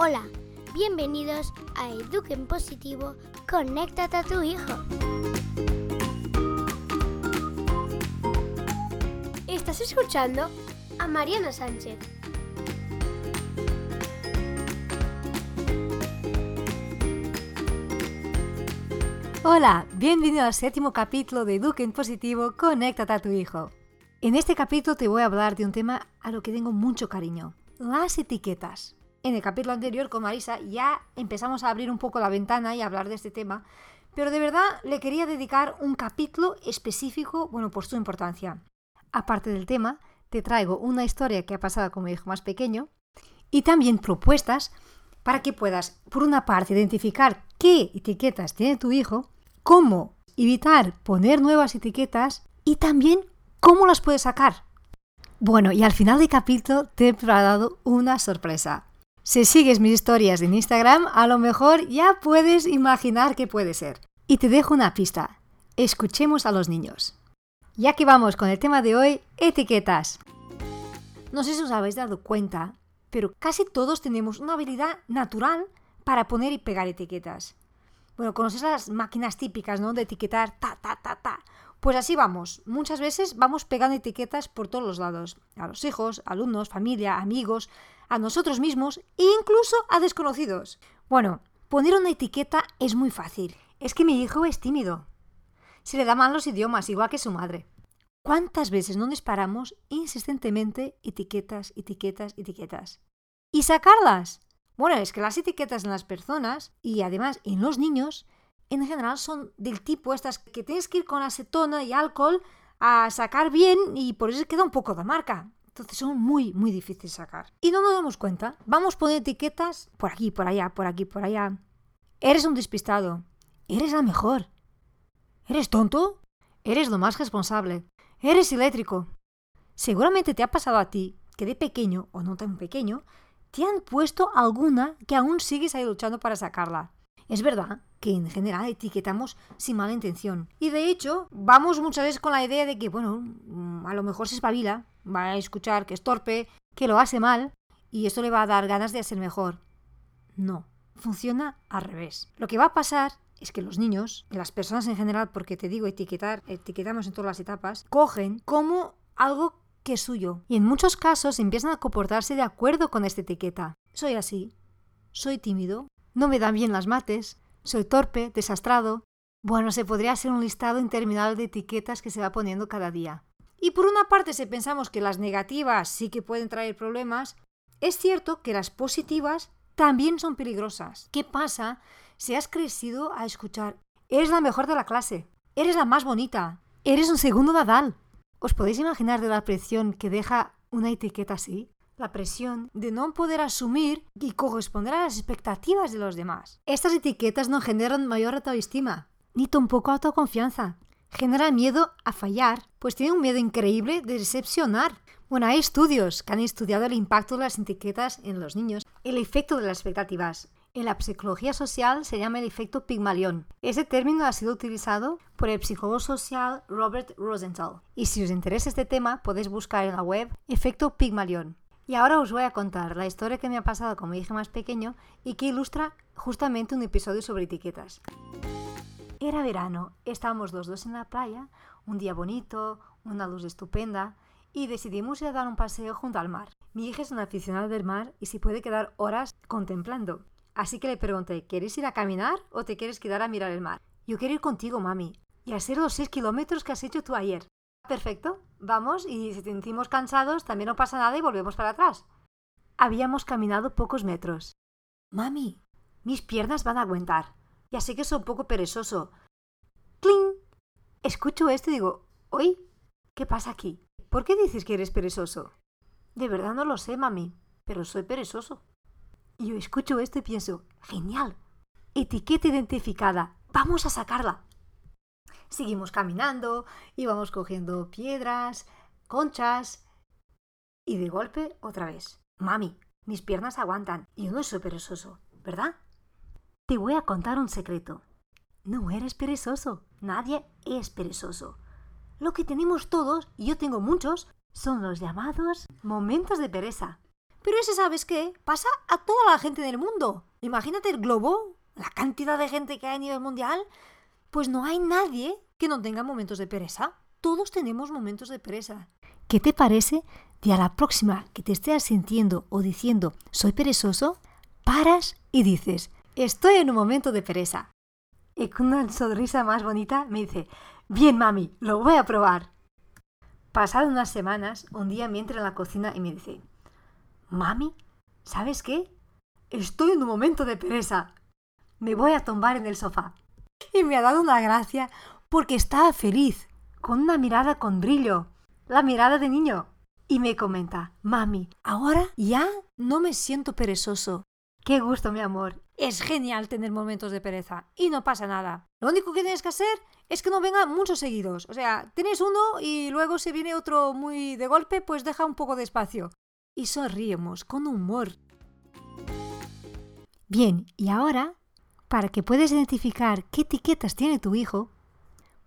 Hola, bienvenidos a Eduquen Positivo, conéctate a tu hijo. Estás escuchando a Mariana Sánchez. Hola, bienvenido al séptimo capítulo de Eduquen Positivo, conéctate a tu hijo. En este capítulo te voy a hablar de un tema a lo que tengo mucho cariño, las etiquetas. En el capítulo anterior con Marisa ya empezamos a abrir un poco la ventana y hablar de este tema, pero de verdad le quería dedicar un capítulo específico, bueno, por su importancia. Aparte del tema, te traigo una historia que ha pasado con mi hijo más pequeño y también propuestas para que puedas, por una parte, identificar qué etiquetas tiene tu hijo, cómo evitar poner nuevas etiquetas y también cómo las puedes sacar. Bueno, y al final del capítulo te he preparado una sorpresa. Si sigues mis historias en Instagram, a lo mejor ya puedes imaginar qué puede ser. Y te dejo una pista. Escuchemos a los niños. Ya que vamos con el tema de hoy, etiquetas. No sé si os habéis dado cuenta, pero casi todos tenemos una habilidad natural para poner y pegar etiquetas. Bueno, conoces las máquinas típicas, ¿no? De etiquetar ta, ta, ta, ta. Pues así vamos. Muchas veces vamos pegando etiquetas por todos los lados. A los hijos, alumnos, familia, amigos, a nosotros mismos e incluso a desconocidos. Bueno, poner una etiqueta es muy fácil. Es que mi hijo es tímido. Se le da mal los idiomas, igual que su madre. ¿Cuántas veces no disparamos insistentemente etiquetas, etiquetas, etiquetas? ¿Y sacarlas? Bueno, es que las etiquetas en las personas y además en los niños en general son del tipo estas que tienes que ir con acetona y alcohol a sacar bien y por eso queda un poco de marca. Entonces son muy, muy difíciles de sacar. Y no nos damos cuenta. Vamos poner etiquetas por aquí, por allá, por aquí, por allá. Eres un despistado. Eres la mejor. ¿Eres tonto? Eres lo más responsable. Eres eléctrico. Seguramente te ha pasado a ti que de pequeño o no tan pequeño te han puesto alguna que aún sigues ahí luchando para sacarla. Es verdad que en general etiquetamos sin mala intención. Y de hecho, vamos muchas veces con la idea de que, bueno, mm, a lo mejor se espabila, va a escuchar que es torpe, que lo hace mal, y esto le va a dar ganas de hacer mejor. No, funciona al revés. Lo que va a pasar es que los niños, las personas en general, porque te digo etiquetar, etiquetamos en todas las etapas, cogen como algo que es suyo. Y en muchos casos empiezan a comportarse de acuerdo con esta etiqueta. Soy así. Soy tímido. No me dan bien las mates. Soy torpe, desastrado. Bueno, se podría hacer un listado interminable de etiquetas que se va poniendo cada día. Y por una parte, si pensamos que las negativas sí que pueden traer problemas, es cierto que las positivas también son peligrosas. ¿Qué pasa si has crecido a escuchar eres la mejor de la clase, eres la más bonita, eres un segundo Nadal? ¿Os podéis imaginar de la presión que deja una etiqueta así? La presión de no poder asumir y corresponder a las expectativas de los demás. Estas etiquetas no generan mayor autoestima, ni tampoco autoconfianza. Generan miedo a fallar, pues tienen un miedo increíble de decepcionar. Bueno, hay estudios que han estudiado el impacto de las etiquetas en los niños, el efecto de las expectativas. En la psicología social se llama el efecto Pigmalión. Ese término ha sido utilizado por el psicólogo social Robert Rosenthal. Y si os interesa este tema, podéis buscar en la web efecto Pigmalión. Y ahora os voy a contar la historia que me ha pasado con mi hija más pequeño y que ilustra justamente un episodio sobre etiquetas. Era verano, estábamos los dos en la playa, un día bonito, una luz estupenda, y decidimos ir a dar un paseo junto al mar. Mi hija es una aficionada del mar y se puede quedar horas contemplando. Así que le pregunté, ¿quieres ir a caminar o te quieres quedar a mirar el mar? Yo quiero ir contigo, mami, y hacer los 6 kilómetros que has hecho tú ayer. Perfecto, vamos y si te sentimos cansados también no pasa nada y volvemos para atrás. Habíamos caminado pocos metros. Mami, mis piernas van a aguantar. Ya sé que soy un poco perezoso. ¡Cling! Escucho esto y digo, ¿Oye? ¿Qué pasa aquí? ¿Por qué dices que eres perezoso? De verdad no lo sé, mami, pero soy perezoso. Y yo escucho esto y pienso, genial, etiqueta identificada, vamos a sacarla. Seguimos caminando, íbamos cogiendo piedras, conchas, y de golpe otra vez, mami, mis piernas aguantan, y yo no soy perezoso, ¿verdad? Te voy a contar un secreto. No eres perezoso, nadie es perezoso. Lo que tenemos todos, y yo tengo muchos, son los llamados momentos de pereza. Pero ese, ¿sabes qué? Pasa a toda la gente del mundo. Imagínate el globo, la cantidad de gente que hay a nivel mundial. Pues no hay nadie que no tenga momentos de pereza. Todos tenemos momentos de pereza. ¿Qué te parece de a la próxima que te estés sintiendo o diciendo soy perezoso? Paras y dices estoy en un momento de pereza. Y con una sonrisa más bonita me dice bien mami, lo voy a probar. Pasadas unas semanas, un día me entra en la cocina y me dice Mami, ¿sabes qué? Estoy en un momento de pereza. Me voy a tumbar en el sofá. Y me ha dado una gracia porque estaba feliz, con una mirada con brillo, la mirada de niño. Y me comenta, mami, ahora ya no me siento perezoso. Qué gusto, mi amor. Es genial tener momentos de pereza y no pasa nada. Lo único que tienes que hacer es que no vengan muchos seguidos. O sea, tienes uno y luego si viene otro muy de golpe, pues deja un poco de espacio y sonríemos con humor. Bien, y ahora, para que puedas identificar qué etiquetas tiene tu hijo,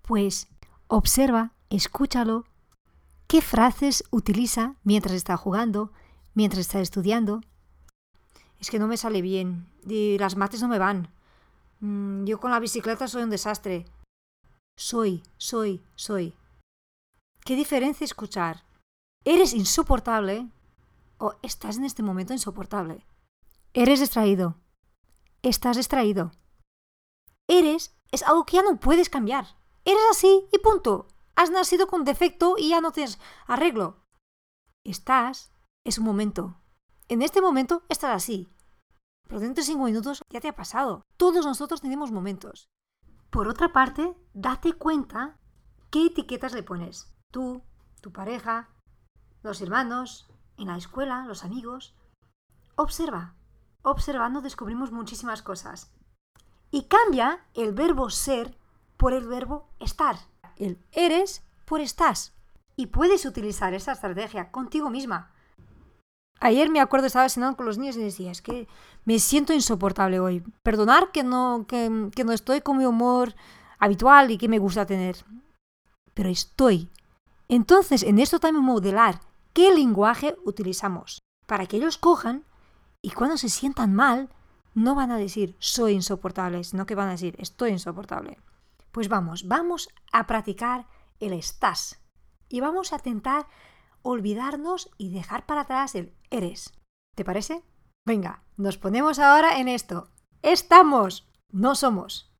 pues observa, escúchalo, qué frases utiliza mientras está jugando, mientras está estudiando. Es que no me sale bien y las mates no me van. Mm, yo con la bicicleta soy un desastre. Soy, soy, soy. ¿Qué diferencia escuchar? Eres insoportable o estás en este momento insoportable. Eres distraído. Estás distraído. Eres es algo que ya no puedes cambiar. Eres así y punto. Has nacido con defecto y ya no tienes arreglo. Estás es un momento. En este momento estás así. Pero dentro de cinco minutos ya te ha pasado. Todos nosotros tenemos momentos. Por otra parte, date cuenta qué etiquetas le pones. Tú, tu pareja, los hermanos, en la escuela, los amigos. Observa. Observando descubrimos muchísimas cosas. Y cambia el verbo ser por el verbo estar. El eres por estás. Y puedes utilizar esa estrategia contigo misma. Ayer me acuerdo, estaba cenando con los niños y decía, es que me siento insoportable hoy. Perdonar que no, que, que no estoy con mi humor habitual y que me gusta tener. Pero estoy. Entonces, en esto también modelar qué lenguaje utilizamos para que ellos cojan y cuando se sientan mal no van a decir soy insoportable, sino que van a decir estoy insoportable. Pues vamos, vamos a practicar el estás y vamos a intentar olvidarnos y dejar para atrás el eres. ¿Te parece? Venga, nos ponemos ahora en esto. Estamos, no somos.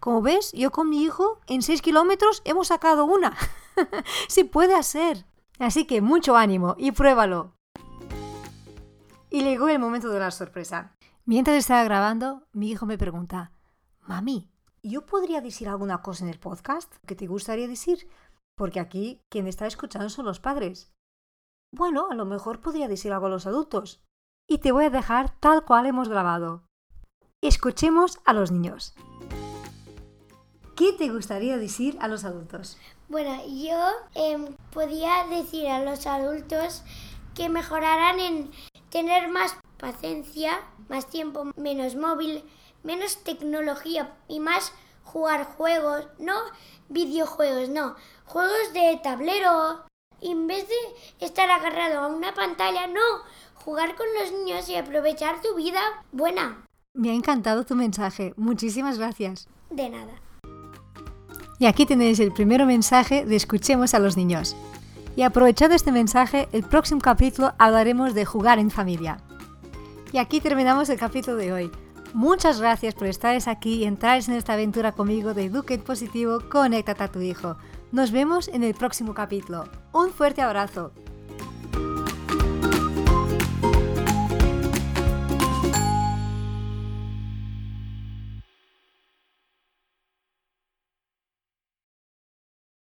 Como ves, yo con mi hijo en 6 kilómetros hemos sacado una. Si puede hacer. Así que mucho ánimo y pruébalo. Y llegó el momento de la sorpresa. Mientras estaba grabando, mi hijo me pregunta, Mami, ¿yo podría decir alguna cosa en el podcast que te gustaría decir? Porque aquí quien está escuchando son los padres. Bueno, a lo mejor podría decir algo a los adultos. Y te voy a dejar tal cual hemos grabado. Escuchemos a los niños. ¿Qué te gustaría decir a los adultos? Bueno, yo em, podía decir a los adultos que mejoraran en tener más paciencia, más tiempo, menos móvil, menos tecnología y más jugar juegos, no videojuegos, no, juegos de tablero. En vez de estar agarrado a una pantalla, no, jugar con los niños y aprovechar tu vida buena. Me ha encantado tu mensaje. Muchísimas gracias. De nada. Y aquí tenéis el primer mensaje de Escuchemos a los niños. Y aprovechando este mensaje, el próximo capítulo hablaremos de jugar en familia. Y aquí terminamos el capítulo de hoy. Muchas gracias por estar aquí y entrar en esta aventura conmigo de Eduque Positivo, conéctate a tu hijo. Nos vemos en el próximo capítulo. Un fuerte abrazo.